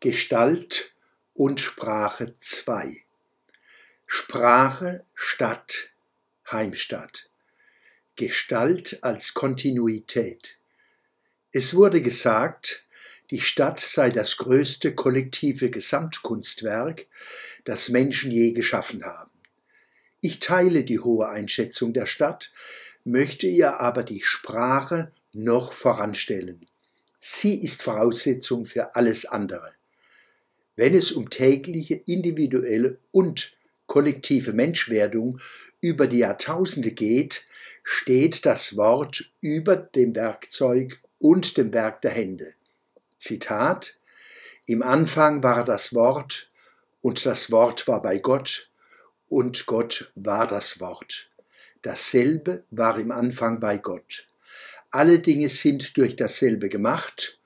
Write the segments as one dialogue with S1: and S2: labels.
S1: Gestalt und Sprache 2. Sprache, Stadt, Heimstatt. Gestalt als Kontinuität. Es wurde gesagt, die Stadt sei das größte kollektive Gesamtkunstwerk, das Menschen je geschaffen haben. Ich teile die hohe Einschätzung der Stadt, möchte ihr aber die Sprache noch voranstellen. Sie ist Voraussetzung für alles andere. Wenn es um tägliche individuelle und kollektive Menschwerdung über die Jahrtausende geht, steht das Wort über dem Werkzeug und dem Werk der Hände. Zitat Im Anfang war das Wort, und das Wort war bei Gott, und Gott war das Wort. Dasselbe war im Anfang bei Gott. Alle Dinge sind durch dasselbe gemacht,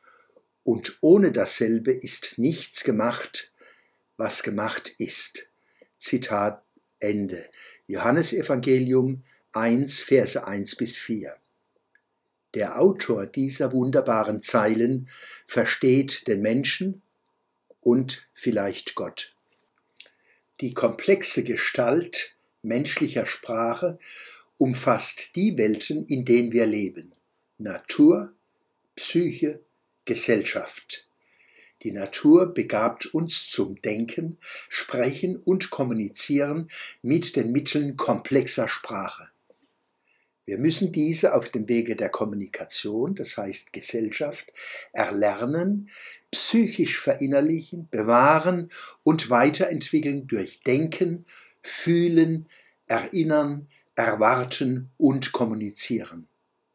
S1: und ohne dasselbe ist nichts gemacht, was gemacht ist. Zitat Ende. Johannes Evangelium 1, Verse 1 bis 4. Der Autor dieser wunderbaren Zeilen versteht den Menschen und vielleicht Gott. Die komplexe Gestalt menschlicher Sprache umfasst die Welten, in denen wir leben. Natur, Psyche, Gesellschaft. Die Natur begabt uns zum Denken, Sprechen und Kommunizieren mit den Mitteln komplexer Sprache. Wir müssen diese auf dem Wege der Kommunikation, das heißt Gesellschaft, erlernen, psychisch verinnerlichen, bewahren und weiterentwickeln durch Denken, Fühlen, Erinnern, Erwarten und Kommunizieren.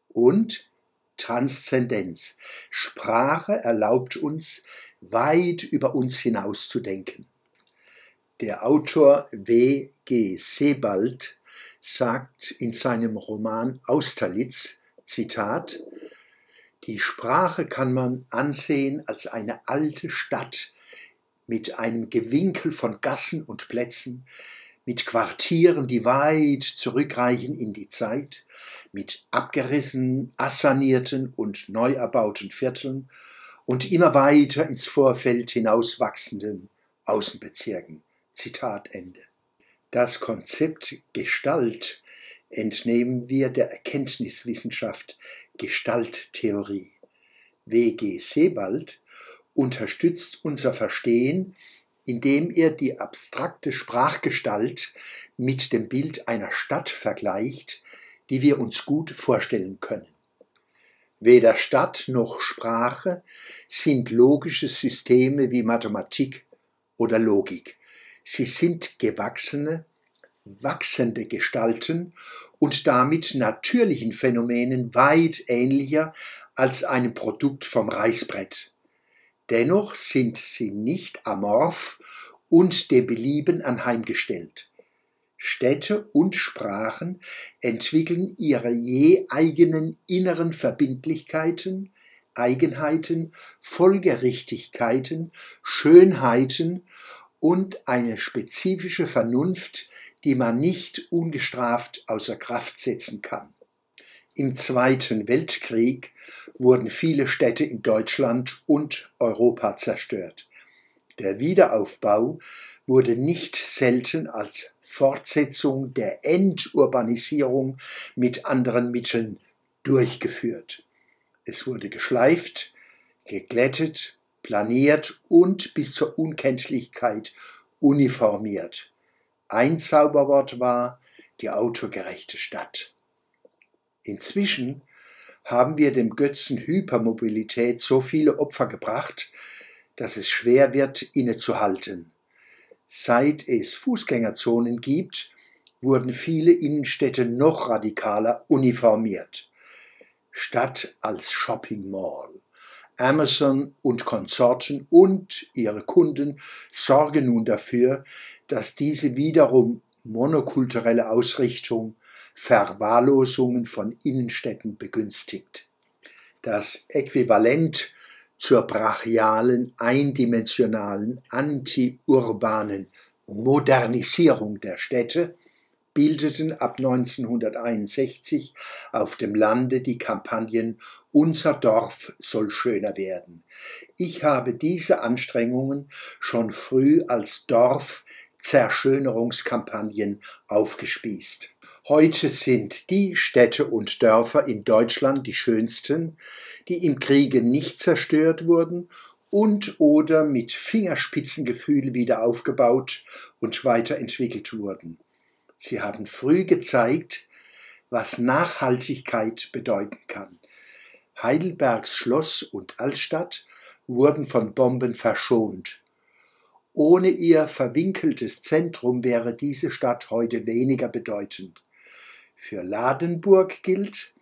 S1: Und Transzendenz. Sprache erlaubt uns, weit über uns hinaus zu denken. Der Autor W. G. Sebald sagt in seinem Roman Austerlitz, Zitat, die Sprache kann man ansehen als eine alte Stadt mit einem Gewinkel von Gassen und Plätzen, mit Quartieren, die weit zurückreichen in die Zeit, mit abgerissenen, assanierten und neu erbauten Vierteln und immer weiter ins Vorfeld hinauswachsenden Außenbezirken. Zitat Ende. Das Konzept Gestalt entnehmen wir der Erkenntniswissenschaft Gestalttheorie. W.G. Sebald unterstützt unser Verstehen, indem er die abstrakte Sprachgestalt mit dem Bild einer Stadt vergleicht, die wir uns gut vorstellen können. Weder Stadt noch Sprache sind logische Systeme wie Mathematik oder Logik. Sie sind gewachsene, wachsende Gestalten und damit natürlichen Phänomenen weit ähnlicher als einem Produkt vom Reißbrett. Dennoch sind sie nicht amorph und dem Belieben anheimgestellt. Städte und Sprachen entwickeln ihre je eigenen inneren Verbindlichkeiten, Eigenheiten, Folgerichtigkeiten, Schönheiten und eine spezifische Vernunft, die man nicht ungestraft außer Kraft setzen kann. Im Zweiten Weltkrieg wurden viele Städte in Deutschland und Europa zerstört. Der Wiederaufbau wurde nicht selten als Fortsetzung der Enturbanisierung mit anderen Mitteln durchgeführt. Es wurde geschleift, geglättet, planiert und bis zur Unkenntlichkeit uniformiert. Ein Zauberwort war die autogerechte Stadt. Inzwischen haben wir dem Götzen Hypermobilität so viele Opfer gebracht, dass es schwer wird, innezuhalten. Seit es Fußgängerzonen gibt, wurden viele Innenstädte noch radikaler uniformiert. Stadt als Shopping Mall. Amazon und Konsorten und ihre Kunden sorgen nun dafür, dass diese wiederum monokulturelle Ausrichtung Verwahrlosungen von Innenstädten begünstigt. Das Äquivalent zur brachialen, eindimensionalen, antiurbanen Modernisierung der Städte bildeten ab 1961 auf dem Lande die Kampagnen Unser Dorf soll schöner werden. Ich habe diese Anstrengungen schon früh als Dorfzerschönerungskampagnen aufgespießt. Heute sind die Städte und Dörfer in Deutschland die schönsten, die im Kriege nicht zerstört wurden und oder mit Fingerspitzengefühl wieder aufgebaut und weiterentwickelt wurden. Sie haben früh gezeigt, was Nachhaltigkeit bedeuten kann. Heidelbergs Schloss und Altstadt wurden von Bomben verschont. Ohne ihr verwinkeltes Zentrum wäre diese Stadt heute weniger bedeutend. Für Ladenburg gilt,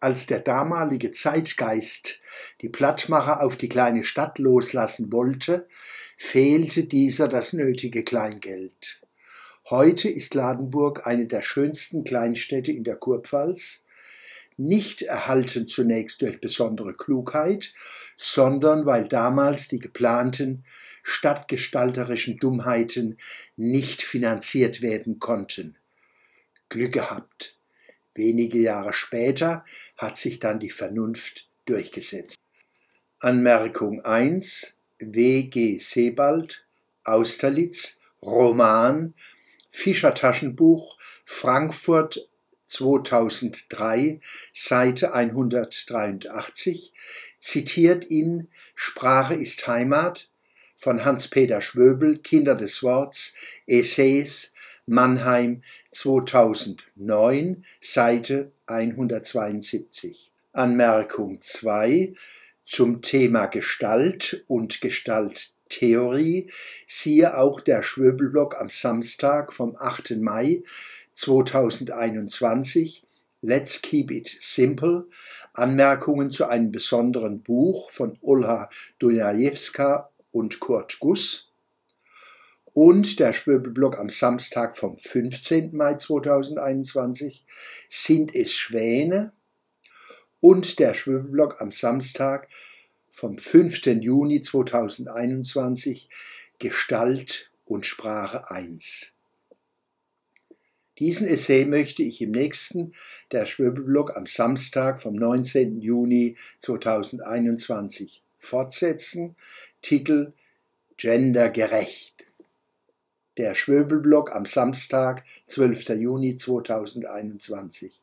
S1: als der damalige Zeitgeist die Plattmacher auf die kleine Stadt loslassen wollte, fehlte dieser das nötige Kleingeld. Heute ist Ladenburg eine der schönsten Kleinstädte in der Kurpfalz, nicht erhalten zunächst durch besondere Klugheit, sondern weil damals die geplanten stadtgestalterischen Dummheiten nicht finanziert werden konnten. Glück gehabt. Wenige Jahre später hat sich dann die Vernunft durchgesetzt. Anmerkung 1 W. G. Sebald Austerlitz Roman Fischer Taschenbuch Frankfurt 2003 Seite 183 zitiert in Sprache ist Heimat von Hans-Peter Schwöbel Kinder des Worts Essays Mannheim 2009 Seite 172 Anmerkung 2 zum Thema Gestalt und Gestalt Theorie, siehe auch der Schwöbelblock am Samstag vom 8. Mai 2021, Let's Keep It Simple, Anmerkungen zu einem besonderen Buch von Olha Dunajewska und Kurt Guss und der Schwöbelblock am Samstag vom 15. Mai 2021 sind es Schwäne und der Schwöbelblock am Samstag vom 5. Juni 2021 Gestalt und Sprache 1. Diesen Essay möchte ich im nächsten, der Schwöbelblock am Samstag vom 19. Juni 2021 fortsetzen. Titel Gendergerecht. Der Schwöbelblock am Samstag, 12. Juni 2021.